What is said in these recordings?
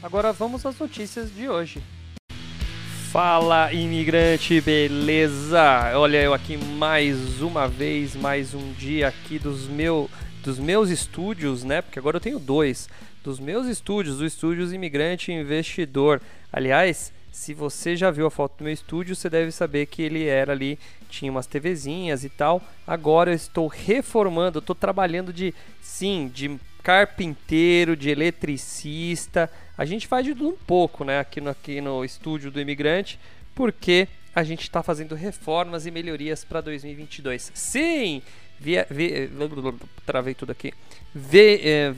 Agora vamos às notícias de hoje. Fala imigrante, beleza? Olha eu aqui mais uma vez, mais um dia aqui dos, meu, dos meus estúdios, né? Porque agora eu tenho dois. Dos meus estúdios, do Estúdios Imigrante Investidor. Aliás, se você já viu a foto do meu estúdio, você deve saber que ele era ali, tinha umas TVzinhas e tal. Agora eu estou reformando, estou trabalhando de, sim, de carpinteiro, de eletricista. A gente faz de tudo um pouco, né, aqui no, aqui no estúdio do Imigrante, porque a gente está fazendo reformas e melhorias para 2022. Sim! Via, vi, travei tudo aqui. Vê, é,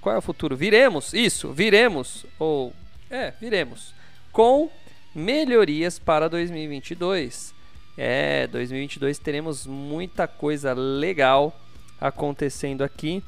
qual é o futuro? Viremos, isso, viremos, ou, é, viremos com melhorias para 2022. É, 2022 teremos muita coisa legal acontecendo aqui.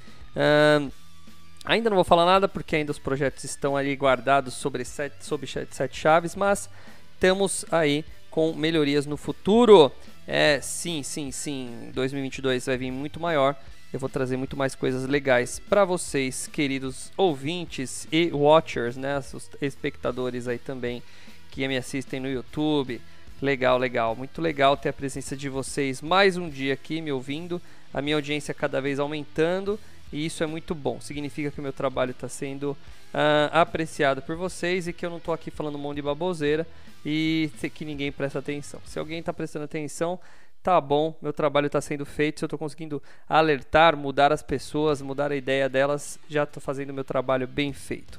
Ainda não vou falar nada porque ainda os projetos estão ali guardados sobre sete, sobre sete chaves, mas estamos aí com melhorias no futuro. É, sim, sim, sim. 2022 vai vir muito maior. Eu vou trazer muito mais coisas legais para vocês, queridos ouvintes e watchers, né? Os espectadores aí também que me assistem no YouTube. Legal, legal. Muito legal ter a presença de vocês mais um dia aqui me ouvindo. A minha audiência cada vez aumentando e isso é muito bom. Significa que o meu trabalho está sendo uh, apreciado por vocês e que eu não estou aqui falando um monte de baboseira e que ninguém presta atenção. Se alguém está prestando atenção, tá bom, meu trabalho está sendo feito, se eu estou conseguindo alertar, mudar as pessoas, mudar a ideia delas, já estou fazendo meu trabalho bem feito.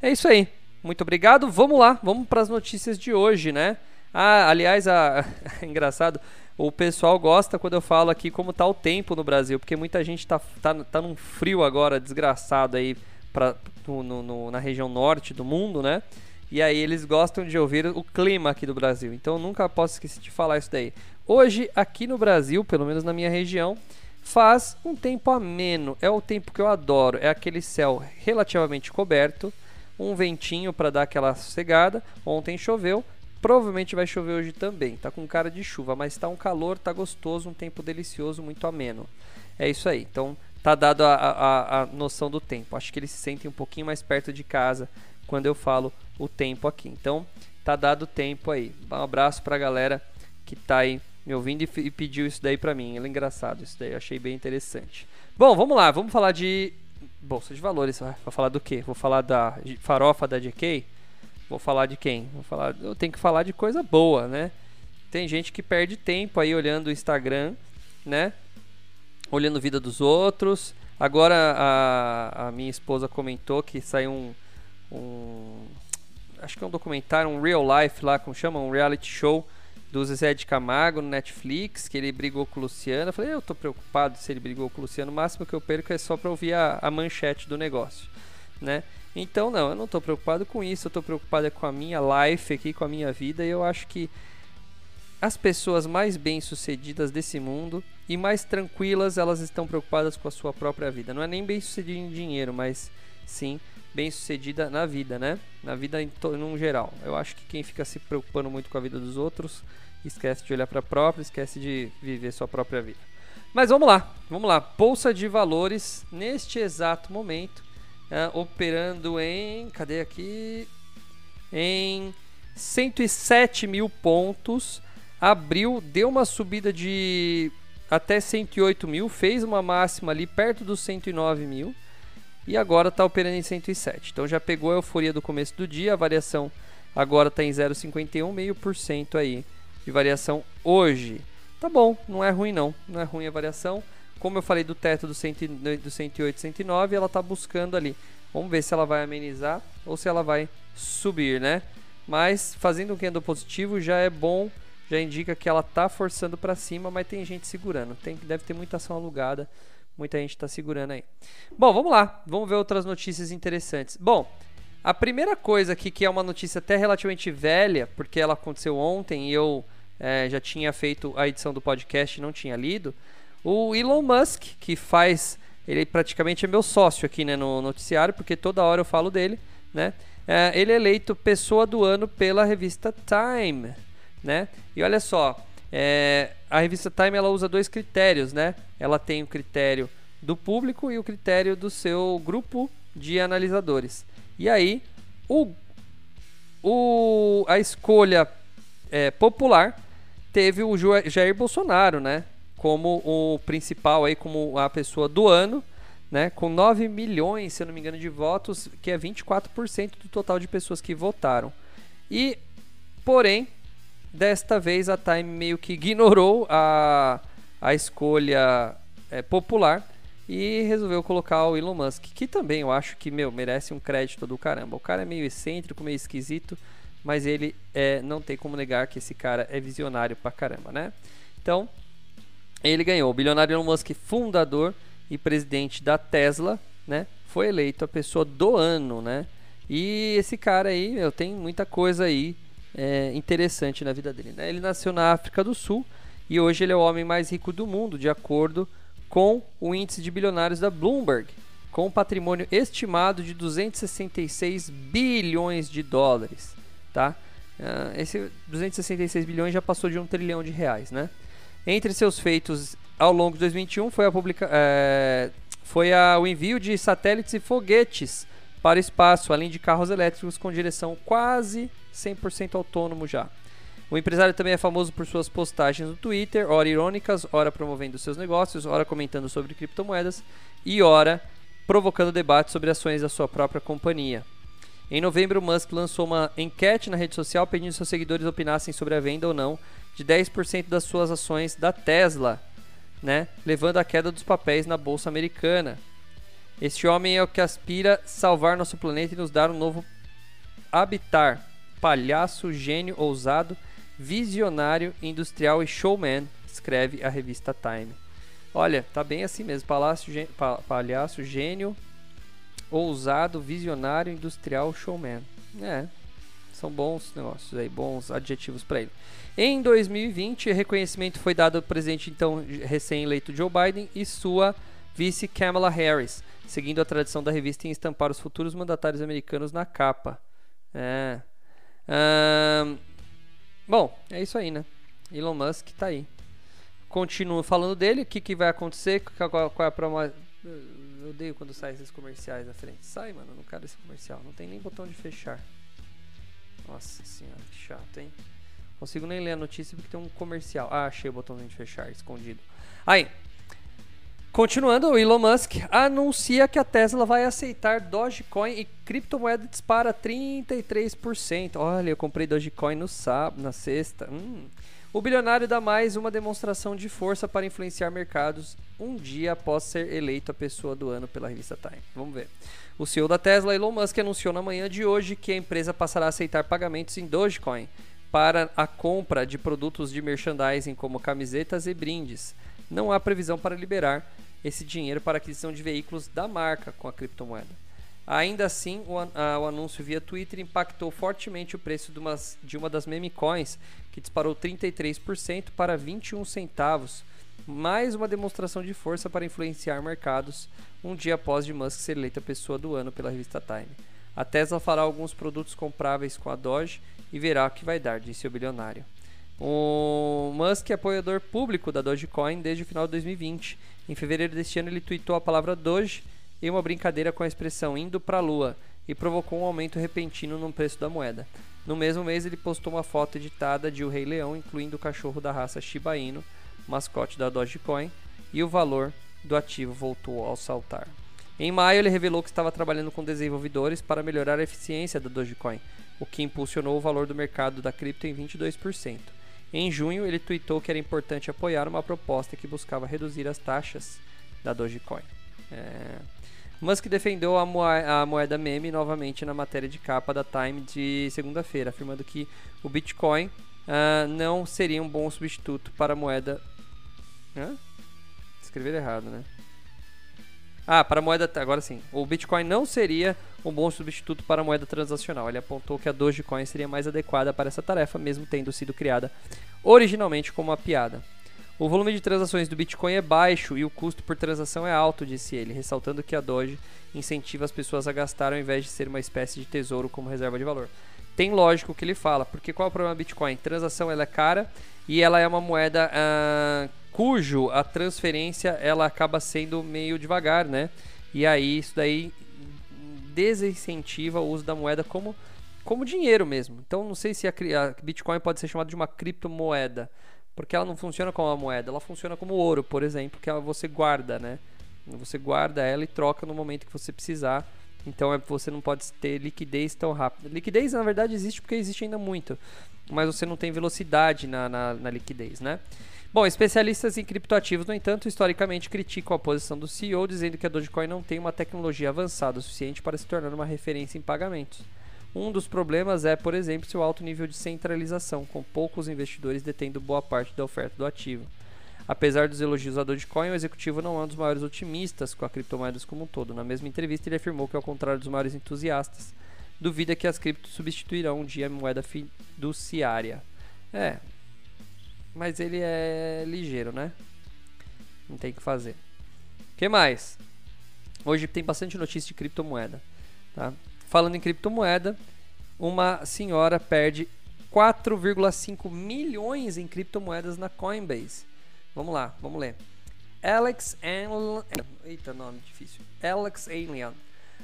É isso aí. Muito obrigado. Vamos lá, vamos para as notícias de hoje, né? Ah, aliás, a... é engraçado, o pessoal gosta quando eu falo aqui como tá o tempo no Brasil, porque muita gente tá, tá, tá num frio agora desgraçado aí pra, no, no, na região norte do mundo, né? E aí eles gostam de ouvir o clima aqui do Brasil. Então nunca posso esquecer de falar isso daí. Hoje, aqui no Brasil, pelo menos na minha região, faz um tempo ameno. É o tempo que eu adoro. É aquele céu relativamente coberto, um ventinho para dar aquela sossegada. Ontem choveu, provavelmente vai chover hoje também. Tá com cara de chuva, mas tá um calor, tá gostoso, um tempo delicioso, muito ameno. É isso aí. Então, tá dado a, a, a noção do tempo. Acho que eles se sentem um pouquinho mais perto de casa quando eu falo o tempo aqui. Então, tá dado o tempo aí. Um abraço pra galera que tá aí me ouvindo e, e pediu isso daí pra mim. É engraçado isso daí, eu achei bem interessante. Bom, vamos lá, vamos falar de bolsa de valores. Vou falar do quê? Vou falar da farofa da GK? Vou falar de quem? Vou falar, eu tenho que falar de coisa boa, né? Tem gente que perde tempo aí olhando o Instagram, né? Olhando a vida dos outros. Agora a, a minha esposa comentou que saiu um, um acho que é um documentário, um real life lá, como chama, um reality show do Zezé de Camargo no Netflix, que ele brigou com o Luciano. Eu falei, eu tô preocupado se ele brigou com o Luciano, o máximo que eu perco é só para ouvir a, a, manchete do negócio, né? Então, não, eu não tô preocupado com isso, eu tô preocupado com a minha life aqui, com a minha vida, e eu acho que as pessoas mais bem-sucedidas desse mundo e mais tranquilas, elas estão preocupadas com a sua própria vida. Não é nem bem-sucedido em dinheiro, mas sim bem sucedida na vida, né? Na vida em, em geral. Eu acho que quem fica se preocupando muito com a vida dos outros esquece de olhar para a própria, esquece de viver sua própria vida. Mas vamos lá, vamos lá. Bolsa de valores neste exato momento, uh, operando em. Cadê aqui? Em 107 mil pontos. Abriu, deu uma subida de até 108 mil, fez uma máxima ali perto dos 109 mil e agora está operando em 107. Então já pegou a euforia do começo do dia, a variação agora está em 0,51, meio por cento aí de variação hoje. Tá bom, não é ruim não, não é ruim a variação. Como eu falei do teto do, 100, do 108, 109, ela está buscando ali. Vamos ver se ela vai amenizar ou se ela vai subir, né? Mas fazendo um candle positivo já é bom, já indica que ela está forçando para cima, mas tem gente segurando. Tem deve ter muita ação alugada Muita gente está segurando aí. Bom, vamos lá. Vamos ver outras notícias interessantes. Bom, a primeira coisa aqui, que é uma notícia até relativamente velha, porque ela aconteceu ontem e eu é, já tinha feito a edição do podcast e não tinha lido. O Elon Musk, que faz. Ele praticamente é meu sócio aqui né, no noticiário, porque toda hora eu falo dele. Né? É, ele é eleito pessoa do ano pela revista Time. Né? E olha só, é, a revista Time ela usa dois critérios. Né? Ela tem o critério do público e o critério do seu grupo de analisadores. E aí, o, o, a escolha é, popular teve o Jair Bolsonaro, né? Como o principal aí, como a pessoa do ano, né? Com 9 milhões, se eu não me engano, de votos, que é 24% do total de pessoas que votaram. E, porém, desta vez a Time meio que ignorou a, a escolha é, popular e resolveu colocar o Elon Musk, que também eu acho que, meu, merece um crédito do caramba. O cara é meio excêntrico, meio esquisito, mas ele é, não tem como negar que esse cara é visionário pra caramba, né? Então, ele ganhou. O bilionário Elon Musk, fundador e presidente da Tesla, né? Foi eleito a pessoa do ano, né? E esse cara aí, meu, tem muita coisa aí é, interessante na vida dele, né? Ele nasceu na África do Sul e hoje ele é o homem mais rico do mundo, de acordo com o índice de bilionários da Bloomberg, com um patrimônio estimado de 266 bilhões de dólares, tá? Uh, esse 266 bilhões já passou de um trilhão de reais, né? Entre seus feitos ao longo de 2021 foi, a publica, é, foi a, o envio de satélites e foguetes para o espaço, além de carros elétricos com direção quase 100% autônomo já. O empresário também é famoso por suas postagens no Twitter, ora irônicas, ora promovendo seus negócios, ora comentando sobre criptomoedas e ora provocando debates sobre ações da sua própria companhia. Em novembro, Musk lançou uma enquete na rede social pedindo seus seguidores opinassem sobre a venda ou não de 10% das suas ações da Tesla, né, levando à queda dos papéis na bolsa americana. Este homem é o que aspira salvar nosso planeta e nos dar um novo habitat. Palhaço, gênio, ousado visionário, industrial e showman, escreve a revista Time. Olha, tá bem assim mesmo, palácio, palhaço, gênio, ousado, visionário, industrial, showman. É, são bons negócios aí, bons adjetivos para ele. Em 2020, reconhecimento foi dado ao presidente então recém-eleito Joe Biden e sua vice Kamala Harris, seguindo a tradição da revista em estampar os futuros mandatários americanos na capa. É. Um, Bom, é isso aí, né? Elon Musk tá aí. Continuo falando dele, o que, que vai acontecer, qual, qual é a promo... Eu odeio quando saem esses comerciais na frente. Sai, mano, não quero esse comercial. Não tem nem botão de fechar. Nossa senhora, que chato, hein? Consigo nem ler a notícia porque tem um comercial. Ah, achei o botãozinho de fechar, escondido. Aí, Continuando, o Elon Musk anuncia que a Tesla vai aceitar Dogecoin e criptomoeda dispara 33%. Olha, eu comprei Dogecoin no sábado, na sexta. Hum. O bilionário dá mais uma demonstração de força para influenciar mercados um dia após ser eleito a pessoa do ano pela revista Time. Vamos ver. O CEO da Tesla, Elon Musk, anunciou na manhã de hoje que a empresa passará a aceitar pagamentos em Dogecoin para a compra de produtos de merchandising como camisetas e brindes não há previsão para liberar esse dinheiro para aquisição de veículos da marca com a criptomoeda. Ainda assim, o, o anúncio via Twitter impactou fortemente o preço de, umas, de uma das meme coins, que disparou 33% para 21 centavos, mais uma demonstração de força para influenciar mercados um dia após de Musk ser eleita pessoa do ano pela revista Time. A Tesla fará alguns produtos compráveis com a Doge e verá o que vai dar, disse o bilionário. O Musk é apoiador público da Dogecoin desde o final de 2020. Em fevereiro deste ano, ele tweetou a palavra Doge em uma brincadeira com a expressão indo para a lua e provocou um aumento repentino no preço da moeda. No mesmo mês, ele postou uma foto editada de O Rei Leão, incluindo o cachorro da raça Shiba Inu, mascote da Dogecoin, e o valor do ativo voltou ao saltar. Em maio, ele revelou que estava trabalhando com desenvolvedores para melhorar a eficiência da Dogecoin, o que impulsionou o valor do mercado da cripto em 22%. Em junho, ele tweetou que era importante apoiar uma proposta que buscava reduzir as taxas da Dogecoin. É... Musk defendeu a, a, moeda meme novamente na matéria de capa da Time de segunda-feira, afirmando que o Bitcoin uh, não seria um bom substituto para a moeda. Hã? Escrever errado, né? Ah, para moeda. Agora sim. O Bitcoin não seria um bom substituto para a moeda transacional. Ele apontou que a Dogecoin seria mais adequada para essa tarefa, mesmo tendo sido criada originalmente como uma piada. O volume de transações do Bitcoin é baixo e o custo por transação é alto, disse ele, ressaltando que a Doge incentiva as pessoas a gastar ao invés de ser uma espécie de tesouro como reserva de valor. Tem lógico o que ele fala, porque qual é o problema do Bitcoin? Transação ela é cara e ela é uma moeda uh, cujo a transferência ela acaba sendo meio devagar, né? E aí isso daí desincentiva o uso da moeda como, como dinheiro mesmo. Então não sei se a, a Bitcoin pode ser chamada de uma criptomoeda, porque ela não funciona como uma moeda, ela funciona como ouro, por exemplo, que você guarda, né? Você guarda ela e troca no momento que você precisar. Então é, você não pode ter liquidez tão rápida. Liquidez na verdade existe porque existe ainda muito, mas você não tem velocidade na, na, na liquidez, né? Bom, especialistas em criptoativos, no entanto, historicamente criticam a posição do CEO, dizendo que a Dogecoin não tem uma tecnologia avançada o suficiente para se tornar uma referência em pagamentos. Um dos problemas é, por exemplo, seu alto nível de centralização, com poucos investidores detendo boa parte da oferta do ativo. Apesar dos elogios à Dogecoin, o executivo não é um dos maiores otimistas com a criptomoedas como um todo. Na mesma entrevista, ele afirmou que, ao contrário dos maiores entusiastas, duvida que as criptos substituirão um dia a moeda fiduciária. É, mas ele é ligeiro, né? Não tem o que fazer. O que mais? Hoje tem bastante notícia de criptomoeda. Tá? Falando em criptomoeda, uma senhora perde 4,5 milhões em criptomoedas na Coinbase. Vamos lá, vamos ler. Alex Alien. Eita, nome difícil. Alex Alien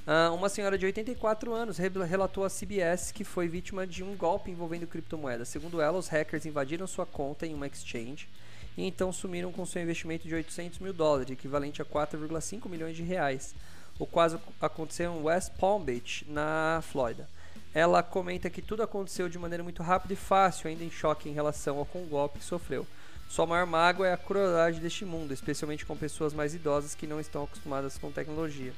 Uh, uma senhora de 84 anos relatou à CBS que foi vítima de um golpe envolvendo criptomoedas. Segundo ela, os hackers invadiram sua conta em uma exchange e então sumiram com seu investimento de 800 mil dólares, equivalente a 4,5 milhões de reais. O caso aconteceu em West Palm Beach, na Flórida. Ela comenta que tudo aconteceu de maneira muito rápida e fácil, ainda em choque em relação ao com golpe que sofreu. Sua maior mágoa é a crueldade deste mundo, especialmente com pessoas mais idosas que não estão acostumadas com tecnologia.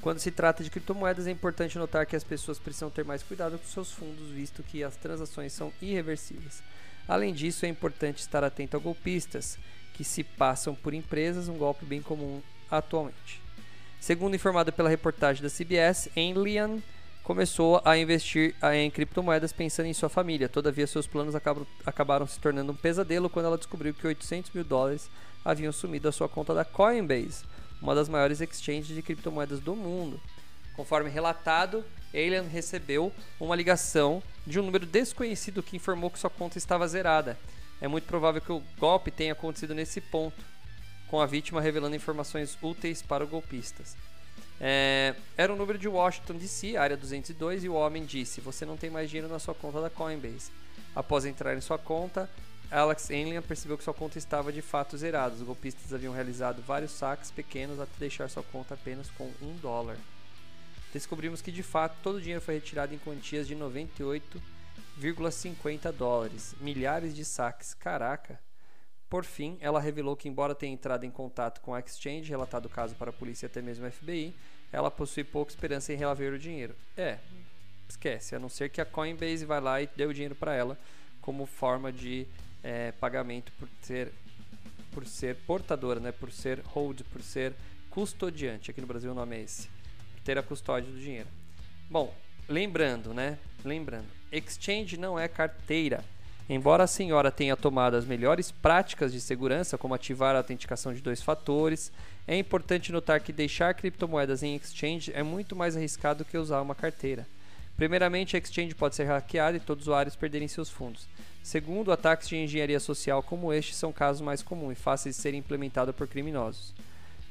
Quando se trata de criptomoedas, é importante notar que as pessoas precisam ter mais cuidado com seus fundos, visto que as transações são irreversíveis. Além disso, é importante estar atento a golpistas, que se passam por empresas, um golpe bem comum atualmente. Segundo informado pela reportagem da CBS, Enlian começou a investir em criptomoedas pensando em sua família. Todavia, seus planos acabaram se tornando um pesadelo quando ela descobriu que 800 mil dólares haviam sumido da sua conta da Coinbase, uma das maiores exchanges de criptomoedas do mundo. Conforme relatado, Alien recebeu uma ligação de um número desconhecido que informou que sua conta estava zerada. É muito provável que o golpe tenha acontecido nesse ponto, com a vítima revelando informações úteis para os golpistas. É, era um número de Washington DC, área 202, e o homem disse: Você não tem mais dinheiro na sua conta da Coinbase. Após entrar em sua conta, Alex Enlian percebeu que sua conta estava de fato zerada. Os golpistas haviam realizado vários saques pequenos até deixar sua conta apenas com um dólar. Descobrimos que de fato todo o dinheiro foi retirado em quantias de 98,50 dólares, milhares de saques. Caraca! Por fim, ela revelou que, embora tenha entrado em contato com a Exchange, relatado o caso para a polícia e até mesmo o FBI, ela possui pouca esperança em reaver o dinheiro. É, esquece, a não ser que a Coinbase vá lá e dê o dinheiro para ela como forma de é, pagamento por ser por ser portadora, né? Por ser hold, por ser custodiante. Aqui no Brasil o nome é esse. Ter a custódia do dinheiro. Bom, lembrando, né? Lembrando, exchange não é carteira. Embora a senhora tenha tomado as melhores práticas de segurança, como ativar a autenticação de dois fatores, é importante notar que deixar criptomoedas em exchange é muito mais arriscado que usar uma carteira. Primeiramente, a exchange pode ser hackeada e todos os usuários perderem seus fundos. Segundo, ataques de engenharia social como este são casos mais comuns e fáceis de serem implementados por criminosos.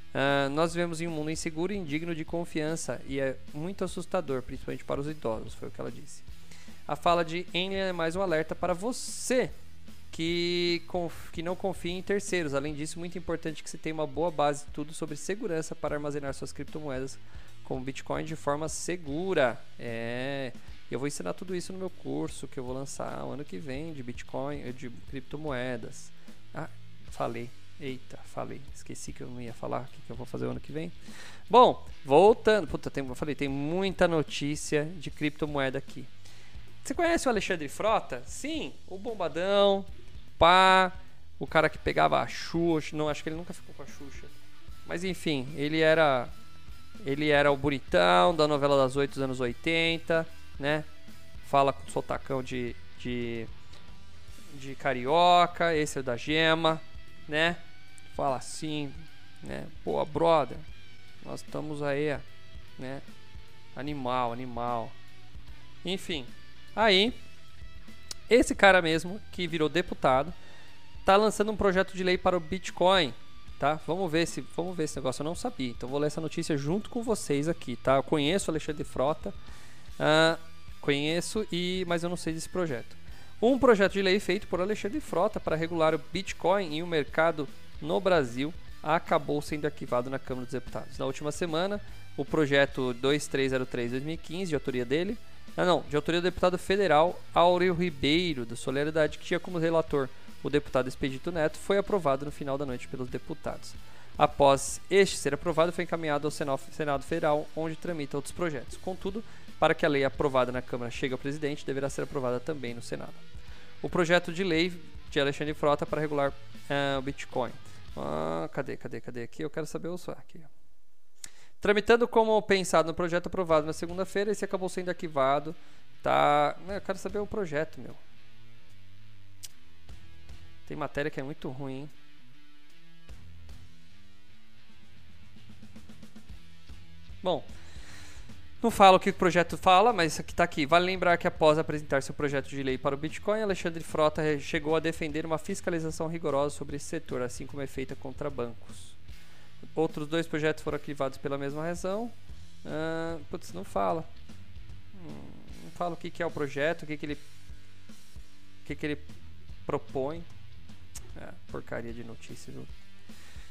Uh, nós vivemos em um mundo inseguro e indigno de confiança e é muito assustador, principalmente para os idosos, foi o que ela disse. A fala de Enlil é mais um alerta para você que, que não confia em terceiros. Além disso, muito importante que você tenha uma boa base de tudo sobre segurança para armazenar suas criptomoedas como Bitcoin de forma segura. É, eu vou ensinar tudo isso no meu curso que eu vou lançar o ano que vem de Bitcoin, de criptomoedas. Ah, falei. Eita, falei. Esqueci que eu não ia falar o que, que eu vou fazer o ano que vem. Bom, voltando. Puta, tem, eu falei, tem muita notícia de criptomoeda aqui. Você conhece o Alexandre Frota? Sim, o bombadão, pá, o cara que pegava a Xuxa. Não, acho que ele nunca ficou com a Xuxa. Mas enfim, ele era ele era o bonitão da novela das oito dos anos 80, né? Fala com sotacão de, de, de carioca, esse é da gema, né? Fala assim, né? Pô, brother, nós estamos aí, né? Animal, animal. Enfim, aí esse cara mesmo que virou deputado tá lançando um projeto de lei para o Bitcoin tá? Vamos ver se vamos ver esse negócio. Eu não sabia, então vou ler essa notícia junto com vocês aqui, tá? Eu conheço o Alexandre Frota, uh, conheço e mas eu não sei desse projeto. Um projeto de lei feito por Alexandre Frota para regular o Bitcoin e o mercado no Brasil acabou sendo arquivado na Câmara dos Deputados. Na última semana, o projeto 2303-2015, de autoria dele, ah, não, de autoria do deputado federal Áureo Ribeiro, da Solidariedade, que tinha como relator o deputado Expedito Neto, foi aprovado no final da noite pelos deputados. Após este ser aprovado, foi encaminhado ao Senado Federal, onde tramita outros projetos. Contudo, para que a lei aprovada na Câmara chegue ao presidente, deverá ser aprovada também no Senado. O projeto de lei de Alexandre Frota para regular uh, o Bitcoin. Ah, cadê, cadê, cadê aqui? Eu quero saber o só aqui. Tramitando como pensado no projeto aprovado na segunda-feira, esse acabou sendo arquivado. Tá. Eu quero saber o projeto, meu. Tem matéria que é muito ruim. Bom, não falo o que o projeto fala, mas aqui está aqui. Vale lembrar que após apresentar seu projeto de lei para o Bitcoin, Alexandre Frota chegou a defender uma fiscalização rigorosa sobre esse setor, assim como é feita contra bancos. Outros dois projetos foram arquivados pela mesma razão. Uh, putz, não fala. Hum, não fala o que, que é o projeto, o que, que ele, o que, que ele propõe. É, porcaria de notícia, viu?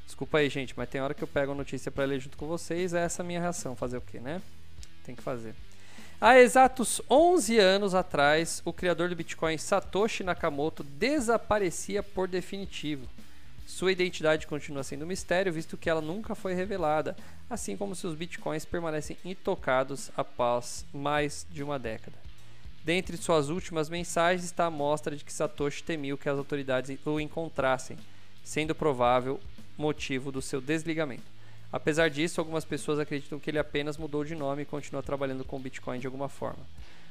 Desculpa aí, gente, mas tem hora que eu pego a notícia para ler junto com vocês, é essa a minha reação, fazer o quê, né? Tem que fazer. Há exatos 11 anos atrás, o criador do Bitcoin Satoshi Nakamoto desaparecia por definitivo. Sua identidade continua sendo um mistério, visto que ela nunca foi revelada, assim como seus bitcoins permanecem intocados após mais de uma década. Dentre suas últimas mensagens está a mostra de que Satoshi temia que as autoridades o encontrassem, sendo provável motivo do seu desligamento. Apesar disso, algumas pessoas acreditam que ele apenas mudou de nome e continua trabalhando com Bitcoin de alguma forma.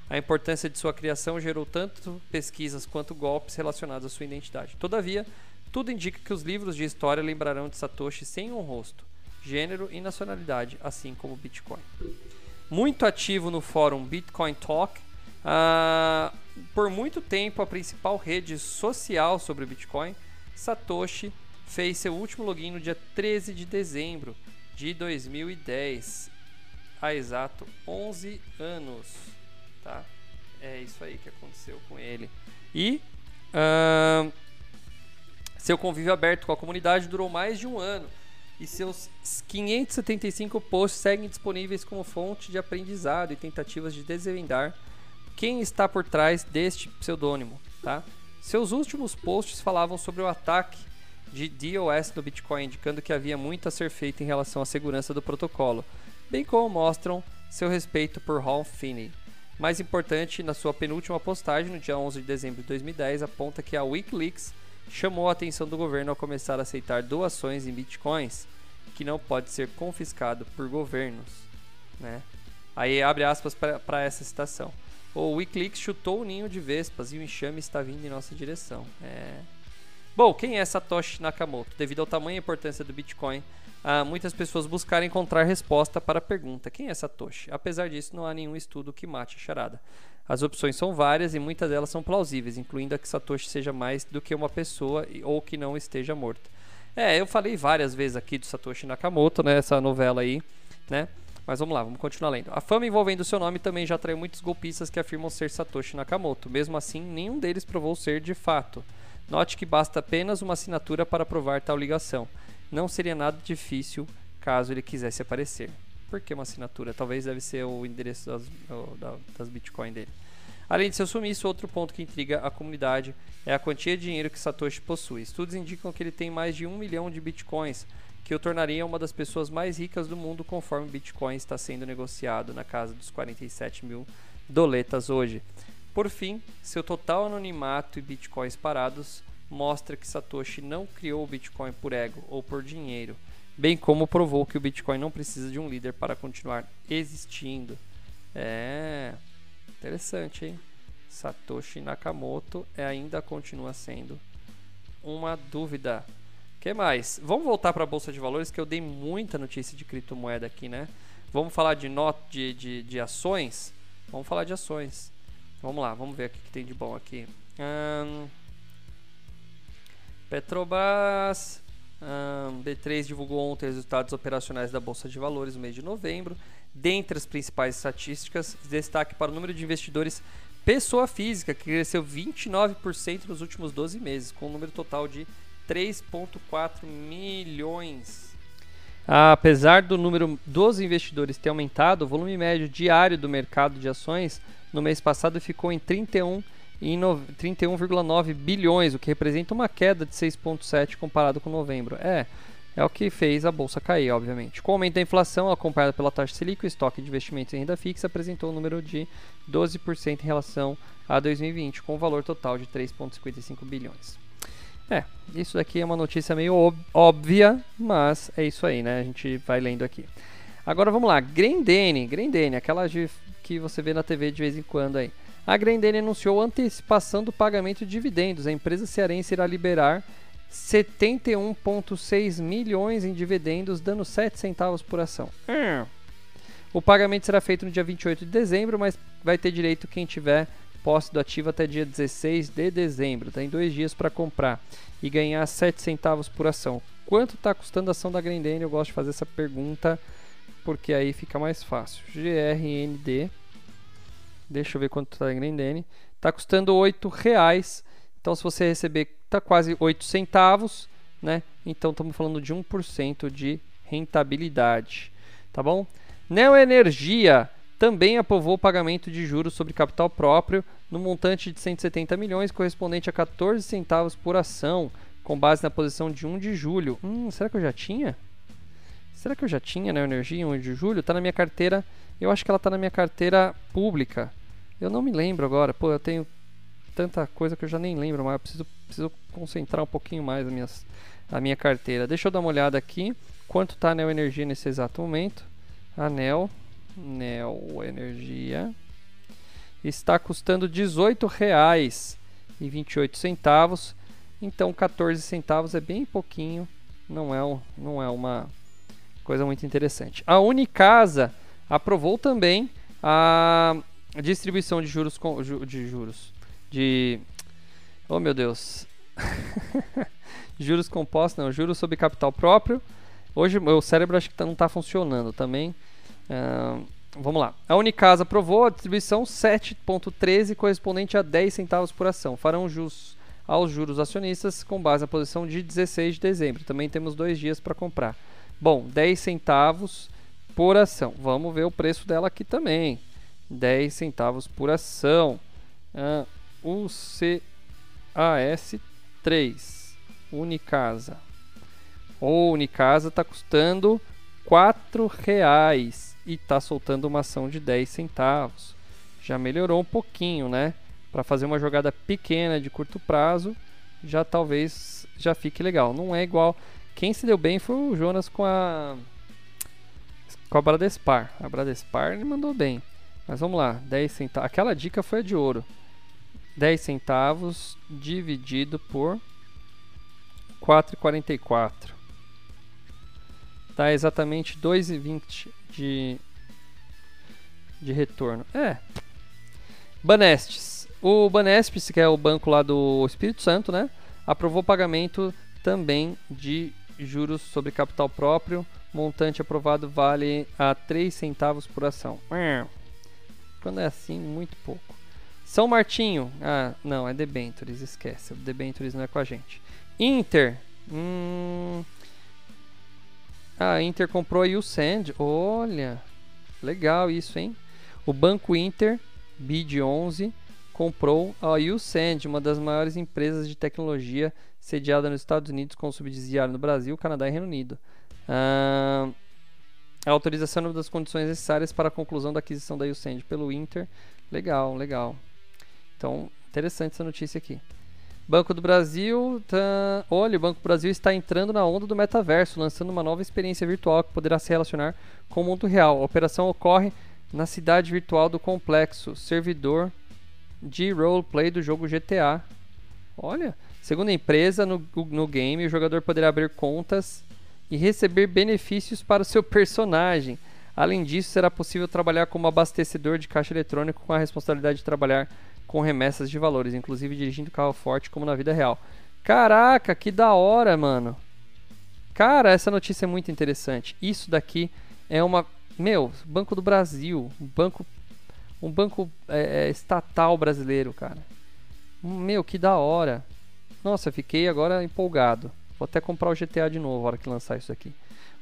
A importância de sua criação gerou tanto pesquisas quanto golpes relacionados à sua identidade. Todavia, tudo indica que os livros de história lembrarão de Satoshi sem um rosto, gênero e nacionalidade, assim como Bitcoin. Muito ativo no fórum Bitcoin Talk, Uh, por muito tempo, a principal rede social sobre Bitcoin, Satoshi, fez seu último login no dia 13 de dezembro de 2010, há exato 11 anos, tá? É isso aí que aconteceu com ele. E uh, seu convívio aberto com a comunidade durou mais de um ano e seus 575 posts seguem disponíveis como fonte de aprendizado e tentativas de desvendar quem está por trás deste pseudônimo, tá? Seus últimos posts falavam sobre o ataque de DOS do Bitcoin, indicando que havia muito a ser feito em relação à segurança do protocolo, bem como mostram seu respeito por Hall Finney. Mais importante, na sua penúltima postagem, no dia 11 de dezembro de 2010, aponta que a Wikileaks chamou a atenção do governo ao começar a aceitar doações em bitcoins, que não pode ser confiscado por governos. Né? Aí abre aspas para essa citação. O Wikileaks chutou o ninho de vespas e o enxame está vindo em nossa direção. É... Bom, quem é Satoshi Nakamoto? Devido ao tamanho e importância do Bitcoin, muitas pessoas buscaram encontrar resposta para a pergunta: quem é Satoshi? Apesar disso, não há nenhum estudo que mate a charada. As opções são várias e muitas delas são plausíveis, incluindo a que Satoshi seja mais do que uma pessoa ou que não esteja morto. É, eu falei várias vezes aqui do Satoshi Nakamoto, né, essa novela aí, né? Mas vamos lá, vamos continuar lendo. A fama envolvendo seu nome também já atraiu muitos golpistas que afirmam ser Satoshi Nakamoto. Mesmo assim, nenhum deles provou ser de fato. Note que basta apenas uma assinatura para provar tal ligação. Não seria nada difícil caso ele quisesse aparecer. Por que uma assinatura? Talvez deve ser o endereço das, das Bitcoin dele. Além de seu sumiço, outro ponto que intriga a comunidade é a quantia de dinheiro que Satoshi possui. Estudos indicam que ele tem mais de um milhão de bitcoins, que o tornaria uma das pessoas mais ricas do mundo conforme o Bitcoin está sendo negociado na casa dos 47 mil doletas hoje. Por fim, seu total anonimato e bitcoins parados mostra que Satoshi não criou o Bitcoin por ego ou por dinheiro. Bem como provou que o Bitcoin não precisa de um líder para continuar existindo. É interessante, hein? Satoshi Nakamoto ainda continua sendo uma dúvida. que mais? Vamos voltar para a bolsa de valores que eu dei muita notícia de criptomoeda aqui, né? Vamos falar de not de, de, de ações. Vamos falar de ações. Vamos lá, vamos ver o que, que tem de bom aqui. Hum, Petrobras. Hum, B3 divulgou ontem os resultados operacionais da Bolsa de Valores no mês de novembro. Dentre as principais estatísticas, destaque para o número de investidores pessoa física, que cresceu 29% nos últimos 12 meses, com um número total de 3,4 milhões. Apesar do número dos investidores ter aumentado, o volume médio diário do mercado de ações no mês passado ficou em 31 em 31,9 bilhões, o que representa uma queda de 6,7 comparado com novembro. É, é o que fez a bolsa cair, obviamente. Com o aumento da inflação, acompanhada pela taxa Selic, o estoque de investimentos em renda fixa apresentou um número de 12% em relação a 2020, com um valor total de 3,55 bilhões. É, isso daqui é uma notícia meio óbvia, mas é isso aí, né? A gente vai lendo aqui. Agora vamos lá, Grendene, Grendene, aquela de, que você vê na TV de vez em quando aí. A Grendene anunciou antecipação do pagamento de dividendos. A empresa cearense irá liberar 71,6 milhões em dividendos, dando 7 centavos por ação. O pagamento será feito no dia 28 de dezembro, mas vai ter direito quem tiver posse do ativo até dia 16 de dezembro. Tem dois dias para comprar e ganhar 7 centavos por ação. Quanto está custando a ação da Grendene? Eu gosto de fazer essa pergunta porque aí fica mais fácil. GRND Deixa eu ver quanto está a Grendene. Está custando R$ reais. Então, se você receber, está quase 8 centavos, né? Então, estamos falando de 1% de rentabilidade, tá bom? Neoenergia também aprovou o pagamento de juros sobre capital próprio no montante de 170 milhões, correspondente a 14 centavos por ação, com base na posição de 1 de julho. Hum, será que eu já tinha? Será que eu já tinha Neoenergia em 1 de julho? Está na minha carteira, eu acho que ela está na minha carteira pública. Eu não me lembro agora. Pô, eu tenho tanta coisa que eu já nem lembro mais. Eu preciso, preciso concentrar um pouquinho mais a, minhas, a minha carteira. Deixa eu dar uma olhada aqui. Quanto está a Neo Energia nesse exato momento? A Neo, Neo Energia está custando R$ 18,28. Então 14 centavos é bem pouquinho, não é, um, não é uma coisa muito interessante. A Unicasa aprovou também a distribuição de juros com, de juros de oh meu Deus juros compostos não juros sobre capital próprio. Hoje meu cérebro acho que tá, não está funcionando também. Uh, vamos lá. A Unicasa aprovou a distribuição 7.13 correspondente a 10 centavos por ação. Farão jus aos juros acionistas com base na posição de 16 de dezembro. Também temos dois dias para comprar. Bom 10 centavos por ação vamos ver o preço dela aqui também 10 centavos por ação. Uh, UCAS3 Unicasa. O Unicasa está custando R$ reais e está soltando uma ação de 10 centavos. Já melhorou um pouquinho, né? Para fazer uma jogada pequena de curto prazo, já talvez já fique legal. Não é igual. Quem se deu bem foi o Jonas com a com a Bradespar. A Bradespar ele mandou bem. Mas vamos lá, 10 centavos. Aquela dica foi a de ouro. 10 centavos dividido por 4,44. Dá exatamente 2,20 de, de retorno. É. Banestes. O Banestes, que é o banco lá do Espírito Santo, né? Aprovou pagamento também de juros sobre capital próprio. Montante aprovado vale a 3 centavos por ação. Quando é assim, muito pouco. São Martinho. Ah, não, é Debentures, esquece. O Debentures não é com a gente. Inter. Hum... Ah, Inter comprou a Usend. Olha, legal isso, hein? O Banco Inter, BID 11, comprou a Usend, uma das maiores empresas de tecnologia sediada nos Estados Unidos com subsidiário no Brasil, Canadá e Reino Unido. Ah, a autorização das condições necessárias para a conclusão da aquisição da Usend pelo Inter. Legal, legal. Então, interessante essa notícia aqui. Banco do Brasil, tá... olha, o Banco do Brasil está entrando na onda do metaverso, lançando uma nova experiência virtual que poderá se relacionar com o mundo real. A operação ocorre na cidade virtual do complexo, servidor de roleplay do jogo GTA. Olha, segundo a empresa, no, no game o jogador poderá abrir contas e receber benefícios para o seu personagem. Além disso, será possível trabalhar como abastecedor de caixa eletrônico com a responsabilidade de trabalhar com remessas de valores, inclusive dirigindo carro forte como na vida real. Caraca, que da hora, mano. Cara, essa notícia é muito interessante. Isso daqui é uma. Meu, Banco do Brasil. Um banco. Um banco é, é, estatal brasileiro, cara. Meu, que da hora. Nossa, fiquei agora empolgado. Vou até comprar o GTA de novo na hora que lançar isso aqui.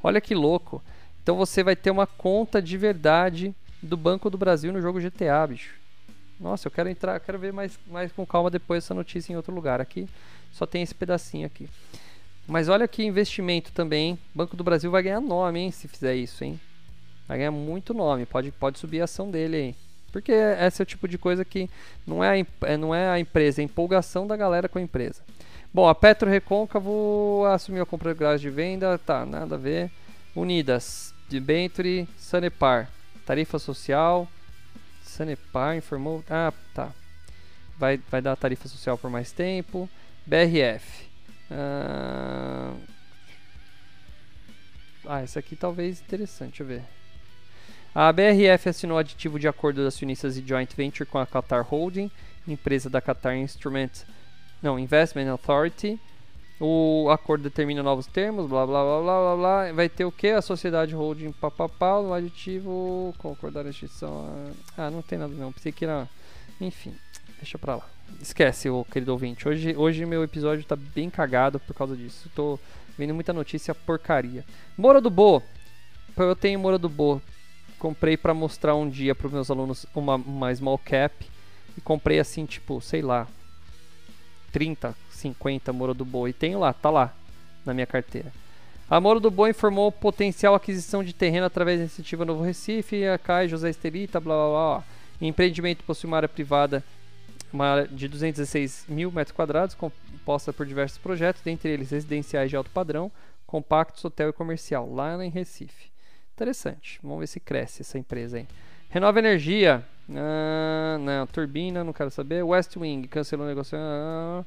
Olha que louco. Então você vai ter uma conta de verdade do Banco do Brasil no jogo GTA, bicho. Nossa, eu quero entrar, quero ver mais, mais com calma depois essa notícia em outro lugar. Aqui só tem esse pedacinho aqui. Mas olha que investimento também. Banco do Brasil vai ganhar nome, hein, se fizer isso, hein? Vai ganhar muito nome. Pode, pode subir a ação dele aí. Porque esse é o tipo de coisa que não é, a, é, não é a empresa, é a empolgação da galera com a empresa. Bom, a Petro Recôncavo assumiu a compra de gás de venda. Tá, nada a ver. Unidas, de Venture, Sanepar. Tarifa social, Sanepar informou. Ah, tá. Vai, vai dar tarifa social por mais tempo. BRF. Ah, ah esse aqui talvez interessante, deixa eu ver. A BRF assinou aditivo de acordo das acionistas e joint venture com a Qatar Holding, empresa da Qatar Instrument, não, Investment Authority, o acordo determina novos termos, blá blá blá blá blá blá. Vai ter o que? A sociedade holding papapá, o aditivo, concordar a instituição. Ah, não tem nada não. Pensei que era. Enfim, deixa pra lá. Esquece, o querido ouvinte. Hoje, hoje meu episódio tá bem cagado por causa disso. Tô vendo muita notícia porcaria. Mora do Bo. Eu tenho Mora do Bo. Comprei para mostrar um dia para meus alunos uma, uma small cap. E comprei assim, tipo, sei lá, 30, 50 Moro do Boa. E tenho lá, tá lá na minha carteira. A Moro do Boa informou potencial aquisição de terreno através da iniciativa Novo Recife, a CAI José Estelita, blá blá blá. Empreendimento possui uma área privada uma área de 216 mil metros quadrados, composta por diversos projetos, dentre eles residenciais de alto padrão, compactos, hotel e comercial, lá em Recife. Interessante. Vamos ver se cresce essa empresa aí. Renova Energia. Ah, não, Turbina, não quero saber. West Wing, cancelou o negócio. Ah,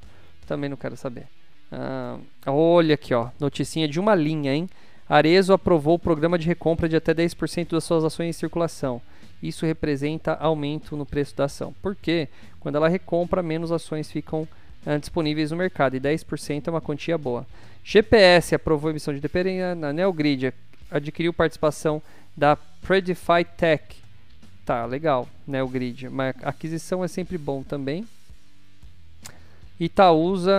também não quero saber. Ah, olha aqui, ó. Noticinha de uma linha, hein? Arezo aprovou o programa de recompra de até 10% das suas ações em circulação. Isso representa aumento no preço da ação. Por quê? Quando ela recompra, menos ações ficam ah, disponíveis no mercado e 10% é uma quantia boa. GPS aprovou a emissão de dependência na Neogrid, adquiriu participação da Predify Tech Tá, legal, né, o grid. Mas aquisição é sempre bom também. Itaúsa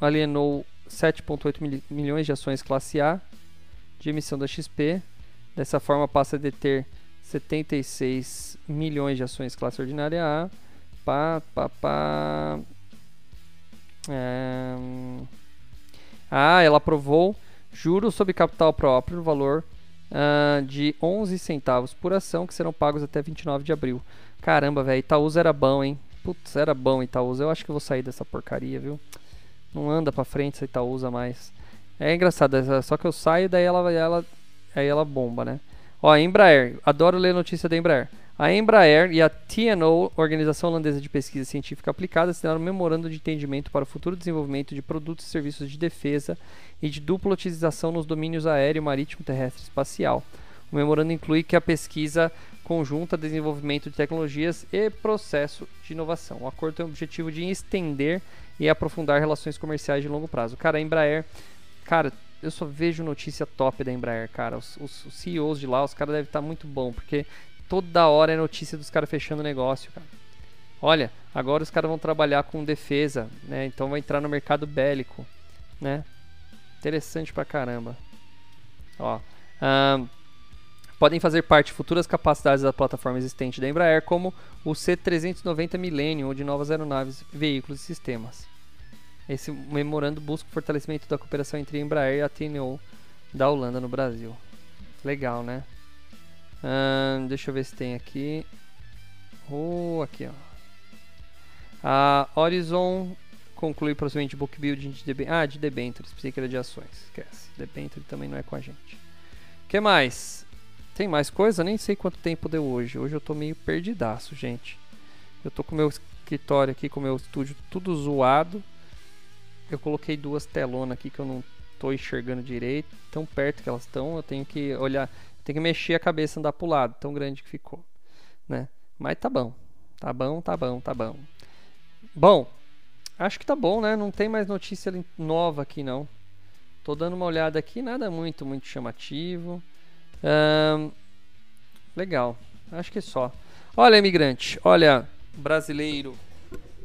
alienou 7,8 mil, milhões de ações classe A de emissão da XP. Dessa forma passa a deter 76 milhões de ações classe ordinária A. Pá, pá, pá. É... Ah, ela aprovou juros sobre capital próprio no valor uh, de 11 centavos por ação que serão pagos até 29 de abril. Caramba, velho, Itaúsa era bom, hein? Putz, era bom Itaúsa. Eu acho que eu vou sair dessa porcaria, viu? Não anda pra frente essa Itaúsa mais. É engraçado, só que eu saio daí ela, ela, aí ela bomba, né? Ó, Embraer. Adoro ler notícia da Embraer. A Embraer e a TNO, Organização Holandesa de Pesquisa Científica Aplicada, assinaram um memorando de entendimento para o futuro desenvolvimento de produtos e serviços de defesa e de dupla utilização nos domínios aéreo, marítimo, terrestre e espacial. O memorando inclui que a pesquisa conjunta, desenvolvimento de tecnologias e processo de inovação. O acordo tem o objetivo de estender e aprofundar relações comerciais de longo prazo. Cara, a Embraer, cara, eu só vejo notícia top da Embraer, cara. Os, os, os CEOs de lá, os caras devem estar muito bom, porque toda hora é notícia dos caras fechando negócio, cara. Olha, agora os caras vão trabalhar com defesa, né? Então vai entrar no mercado bélico, né? Interessante pra caramba. Ó, podem fazer parte futuras capacidades da plataforma existente da Embraer, como o C390 Millennium ou de novas aeronaves, veículos e sistemas. Esse memorando busca o fortalecimento da cooperação entre a Embraer e a TNO da Holanda no Brasil. Legal, né? Deixa eu ver se tem aqui. Oh, aqui, ó. A Horizon concluir procedimento de book building de debêntures. Ah, de debêntures, pensei que era de ações. Esquece. Debenture também não é com a gente. O que mais? Tem mais coisa? Nem sei quanto tempo deu hoje. Hoje eu tô meio perdidaço, gente. Eu tô com meu escritório aqui, com meu estúdio tudo zoado. Eu coloquei duas telonas aqui que eu não tô enxergando direito. Tão perto que elas estão, eu tenho que olhar, tenho que mexer a cabeça andar pro lado, tão grande que ficou, né? Mas tá bom. Tá bom, tá bom, tá bom. Bom, acho que tá bom, né? Não tem mais notícia nova aqui não. Tô dando uma olhada aqui, nada muito, muito chamativo legal, acho que só. Olha, imigrante, olha, brasileiro,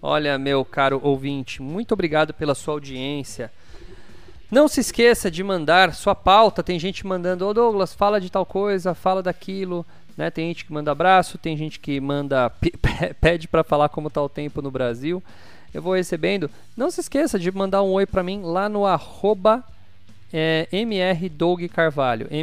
olha, meu caro ouvinte, muito obrigado pela sua audiência. Não se esqueça de mandar sua pauta. Tem gente mandando, ô oh, Douglas, fala de tal coisa, fala daquilo. Né? Tem gente que manda abraço, tem gente que manda pede para falar como tá o tempo no Brasil. Eu vou recebendo. Não se esqueça de mandar um oi para mim lá no arroba é. M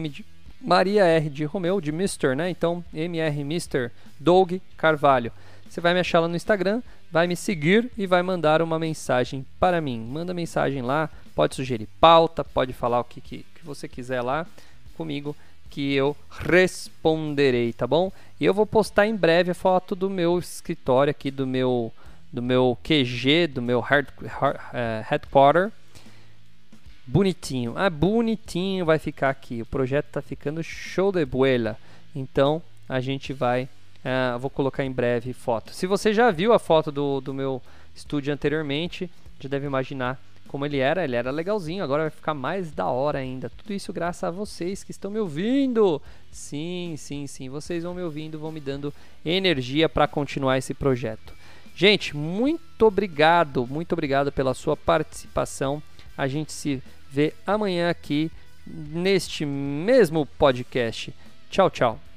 de Maria R de Romeu, de Mr, né? Então, MR Mr Doug Carvalho. Você vai me achar lá no Instagram, vai me seguir e vai mandar uma mensagem para mim. Manda mensagem lá, pode sugerir pauta, pode falar o que, que, que você quiser lá comigo que eu responderei, tá bom? E eu vou postar em breve a foto do meu escritório aqui, do meu do meu QG, do meu hard, hard, uh, headquarter Bonitinho. Ah, bonitinho vai ficar aqui. O projeto está ficando show de boela. Então, a gente vai... Uh, vou colocar em breve foto. Se você já viu a foto do, do meu estúdio anteriormente, já deve imaginar como ele era. Ele era legalzinho, agora vai ficar mais da hora ainda. Tudo isso graças a vocês que estão me ouvindo. Sim, sim, sim. Vocês vão me ouvindo, vão me dando energia para continuar esse projeto. Gente, muito obrigado, muito obrigado pela sua participação. A gente se vê amanhã aqui neste mesmo podcast. Tchau, tchau.